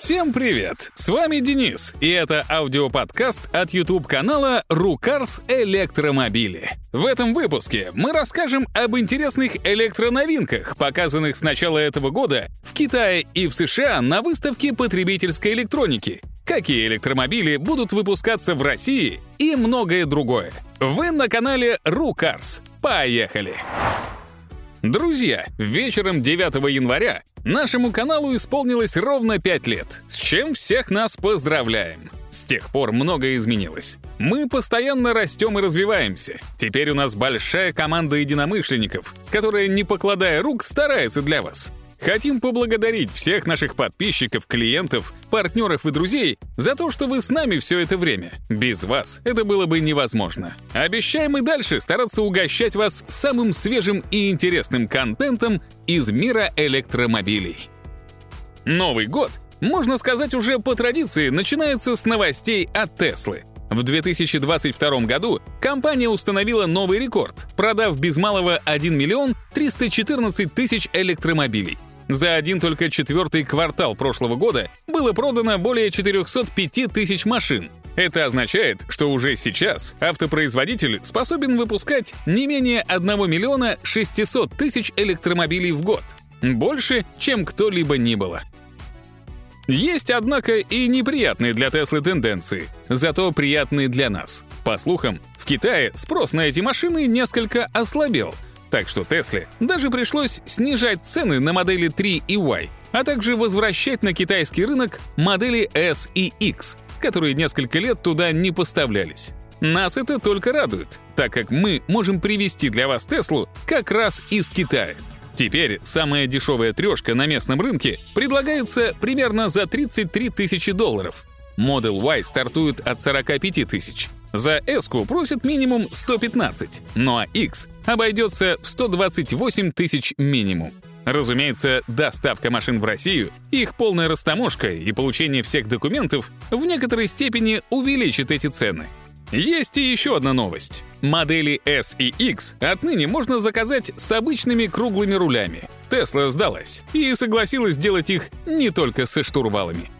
Всем привет! С вами Денис, и это аудиоподкаст от YouTube-канала «Рукарс Электромобили». В этом выпуске мы расскажем об интересных электроновинках, показанных с начала этого года в Китае и в США на выставке потребительской электроники, какие электромобили будут выпускаться в России и многое другое. Вы на канале «Рукарс». Поехали! Друзья, вечером 9 января нашему каналу исполнилось ровно 5 лет, с чем всех нас поздравляем. С тех пор многое изменилось. Мы постоянно растем и развиваемся. Теперь у нас большая команда единомышленников, которая, не покладая рук, старается для вас. Хотим поблагодарить всех наших подписчиков, клиентов, партнеров и друзей за то, что вы с нами все это время. Без вас это было бы невозможно. Обещаем и дальше стараться угощать вас самым свежим и интересным контентом из мира электромобилей. Новый год, можно сказать, уже по традиции начинается с новостей от Теслы. В 2022 году компания установила новый рекорд, продав без малого 1 миллион 314 тысяч электромобилей. За один только четвертый квартал прошлого года было продано более 405 тысяч машин. Это означает, что уже сейчас автопроизводитель способен выпускать не менее 1 миллиона 600 тысяч электромобилей в год. Больше, чем кто-либо ни было. Есть, однако, и неприятные для Теслы тенденции, зато приятные для нас. По слухам, в Китае спрос на эти машины несколько ослабел — так что Тесле даже пришлось снижать цены на модели 3 и Y, а также возвращать на китайский рынок модели S и X, которые несколько лет туда не поставлялись. Нас это только радует, так как мы можем привезти для вас Теслу как раз из Китая. Теперь самая дешевая трешка на местном рынке предлагается примерно за 33 тысячи долларов. Model Y стартует от 45 тысяч, за S просят минимум 115, ну а X обойдется в 128 тысяч минимум. Разумеется, доставка машин в Россию, их полная растаможка и получение всех документов в некоторой степени увеличит эти цены. Есть и еще одна новость. Модели S и X отныне можно заказать с обычными круглыми рулями. Tesla сдалась и согласилась делать их не только со штурвалами.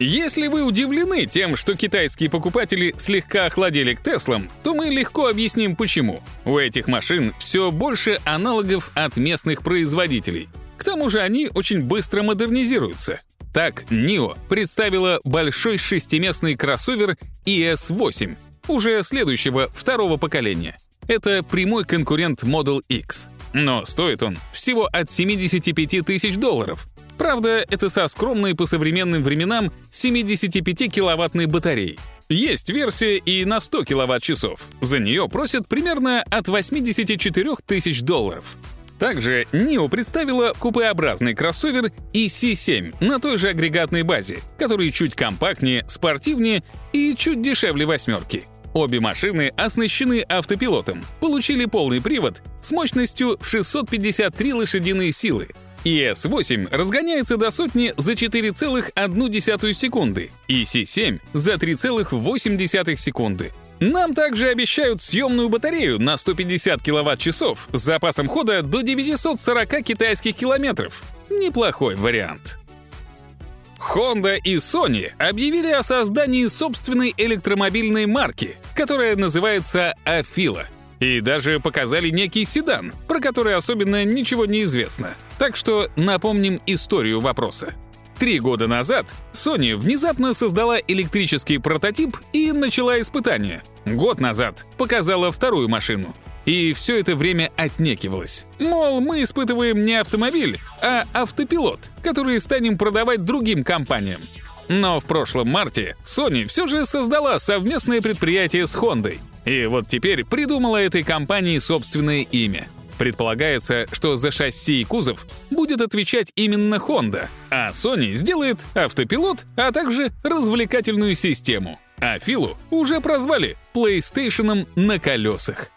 Если вы удивлены тем, что китайские покупатели слегка охладели к Теслам, то мы легко объясним почему. У этих машин все больше аналогов от местных производителей. К тому же они очень быстро модернизируются. Так, NIO представила большой шестиместный кроссовер ES8, уже следующего второго поколения. Это прямой конкурент Model X. Но стоит он всего от 75 тысяч долларов, Правда, это со скромной по современным временам 75-киловаттной батареей. Есть версия и на 100 киловатт-часов. За нее просят примерно от 84 тысяч долларов. Также NIO представила купеобразный кроссовер EC7 на той же агрегатной базе, который чуть компактнее, спортивнее и чуть дешевле восьмерки. Обе машины оснащены автопилотом, получили полный привод с мощностью в 653 лошадиные силы, ES8 разгоняется до сотни за 4,1 секунды, EC7 за 3,8 секунды. Нам также обещают съемную батарею на 150 киловатт-часов с запасом хода до 940 китайских километров. Неплохой вариант. Honda и Sony объявили о создании собственной электромобильной марки, которая называется Afila — и даже показали некий седан, про который особенно ничего не известно. Так что напомним историю вопроса. Три года назад Sony внезапно создала электрический прототип и начала испытания. Год назад показала вторую машину. И все это время отнекивалась. Мол, мы испытываем не автомобиль, а автопилот, который станем продавать другим компаниям. Но в прошлом марте Sony все же создала совместное предприятие с Honda. И вот теперь придумала этой компании собственное имя. Предполагается, что за шасси и кузов будет отвечать именно Honda, а Sony сделает автопилот, а также развлекательную систему. А Филу уже прозвали PlayStation на колесах.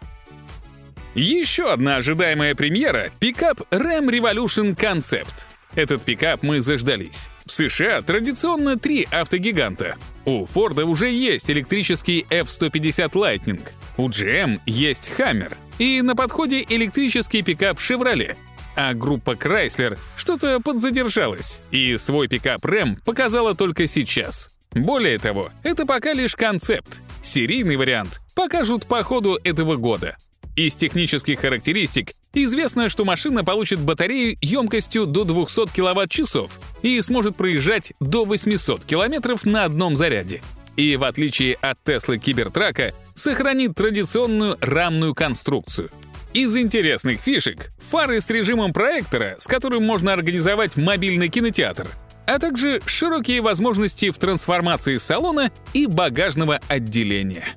Еще одна ожидаемая премьера — пикап Ram Revolution Concept. Этот пикап мы заждались. В США традиционно три автогиганта. У Форда уже есть электрический F-150 Lightning, у GM есть Hammer, и на подходе электрический пикап Chevrolet. а группа Chrysler что-то подзадержалась, и свой пикап Ram показала только сейчас. Более того, это пока лишь концепт. Серийный вариант покажут по ходу этого года. Из технических характеристик известно, что машина получит батарею емкостью до 200 кВт-часов и сможет проезжать до 800 км на одном заряде. И в отличие от Теслы Кибертрака, сохранит традиционную рамную конструкцию. Из интересных фишек — фары с режимом проектора, с которым можно организовать мобильный кинотеатр, а также широкие возможности в трансформации салона и багажного отделения.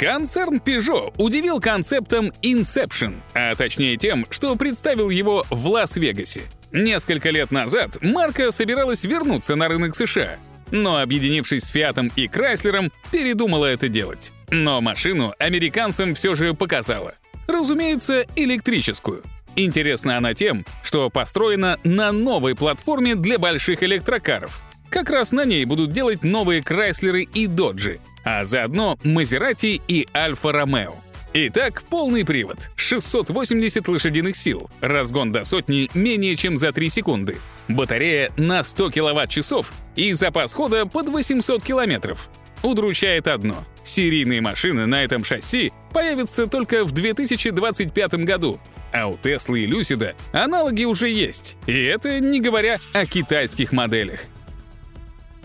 Концерн Peugeot удивил концептом Inception, а точнее тем, что представил его в Лас-Вегасе. Несколько лет назад марка собиралась вернуться на рынок США, но, объединившись с Фиатом и Крайслером, передумала это делать. Но машину американцам все же показала. Разумеется, электрическую. Интересна она тем, что построена на новой платформе для больших электрокаров — как раз на ней будут делать новые Крайслеры и Доджи, а заодно Мазерати и Альфа Ромео. Итак, полный привод, 680 лошадиных сил, разгон до сотни менее чем за 3 секунды, батарея на 100 киловатт-часов и запас хода под 800 километров. Удручает одно — серийные машины на этом шасси появятся только в 2025 году, а у Теслы и Люсида аналоги уже есть, и это не говоря о китайских моделях.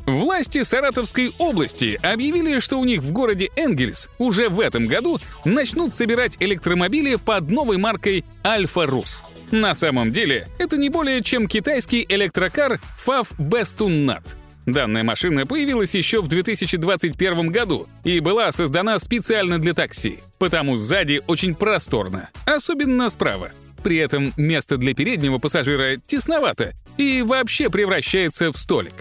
Власти Саратовской области объявили, что у них в городе Энгельс уже в этом году начнут собирать электромобили под новой маркой Альфа Рус. На самом деле, это не более чем китайский электрокар FAV Bestunnat. Данная машина появилась еще в 2021 году и была создана специально для такси, потому сзади очень просторно, особенно справа. При этом место для переднего пассажира тесновато и вообще превращается в столик.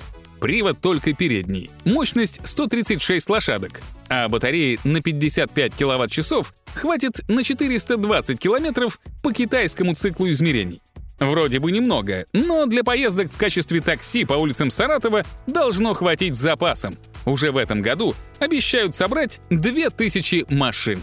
Привод только передний. Мощность 136 лошадок. А батареи на 55 киловатт-часов хватит на 420 километров по китайскому циклу измерений. Вроде бы немного, но для поездок в качестве такси по улицам Саратова должно хватить с запасом. Уже в этом году обещают собрать 2000 машин.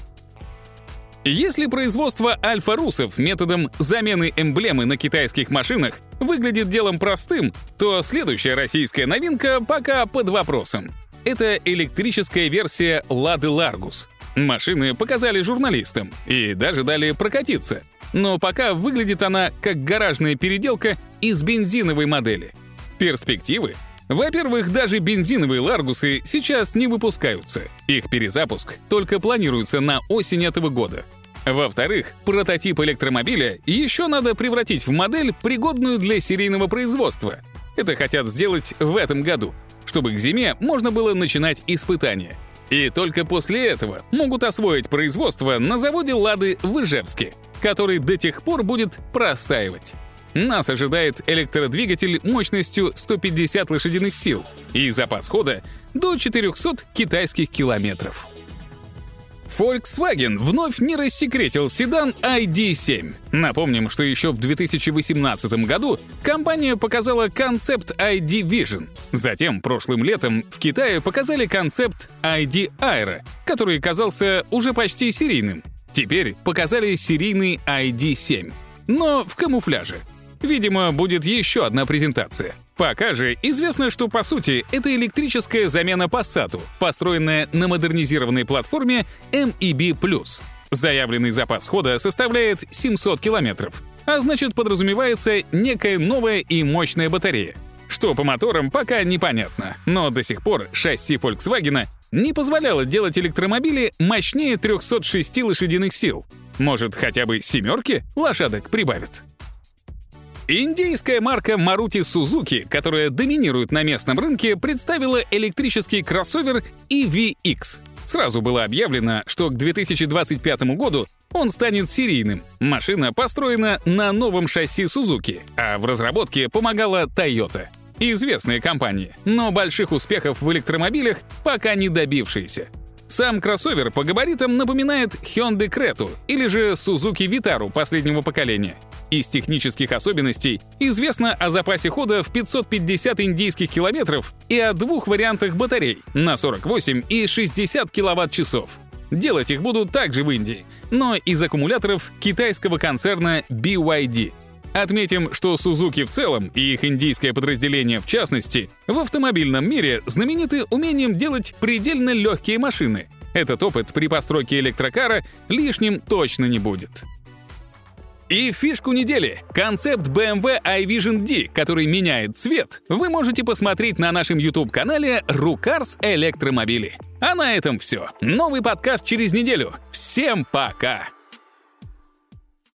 Если производство альфа-русов методом замены эмблемы на китайских машинах выглядит делом простым, то следующая российская новинка пока под вопросом. Это электрическая версия «Лады Ларгус». Машины показали журналистам и даже дали прокатиться. Но пока выглядит она как гаражная переделка из бензиновой модели. Перспективы? Во-первых, даже бензиновые «Ларгусы» сейчас не выпускаются. Их перезапуск только планируется на осень этого года. Во-вторых, прототип электромобиля еще надо превратить в модель, пригодную для серийного производства. Это хотят сделать в этом году, чтобы к зиме можно было начинать испытания. И только после этого могут освоить производство на заводе «Лады» в Ижевске, который до тех пор будет простаивать. Нас ожидает электродвигатель мощностью 150 лошадиных сил и запас хода до 400 китайских километров. Volkswagen вновь не рассекретил седан ID7. Напомним, что еще в 2018 году компания показала концепт ID Vision. Затем, прошлым летом, в Китае показали концепт ID Aero, который казался уже почти серийным. Теперь показали серийный ID7, но в камуфляже. Видимо, будет еще одна презентация. Пока же известно, что по сути это электрическая замена Passat, построенная на модернизированной платформе MEB+. Заявленный запас хода составляет 700 километров, а значит подразумевается некая новая и мощная батарея. Что по моторам, пока непонятно, но до сих пор шасси Volkswagen не позволяло делать электромобили мощнее 306 лошадиных сил. Может, хотя бы семерки лошадок прибавят? Индийская марка Maruti Suzuki, которая доминирует на местном рынке, представила электрический кроссовер EVX. Сразу было объявлено, что к 2025 году он станет серийным. Машина построена на новом шасси Suzuki, а в разработке помогала Toyota. Известная компания, но больших успехов в электромобилях пока не добившиеся. Сам кроссовер по габаритам напоминает Hyundai Creta или же Suzuki Vitara последнего поколения — из технических особенностей известно о запасе хода в 550 индийских километров и о двух вариантах батарей на 48 и 60 киловатт-часов. Делать их будут также в Индии, но из аккумуляторов китайского концерна BYD. Отметим, что Suzuki в целом и их индийское подразделение в частности в автомобильном мире знамениты умением делать предельно легкие машины. Этот опыт при постройке электрокара лишним точно не будет. И фишку недели — концепт BMW iVision D, который меняет цвет, вы можете посмотреть на нашем YouTube-канале «Рукарс Электромобили». А на этом все. Новый подкаст через неделю. Всем пока!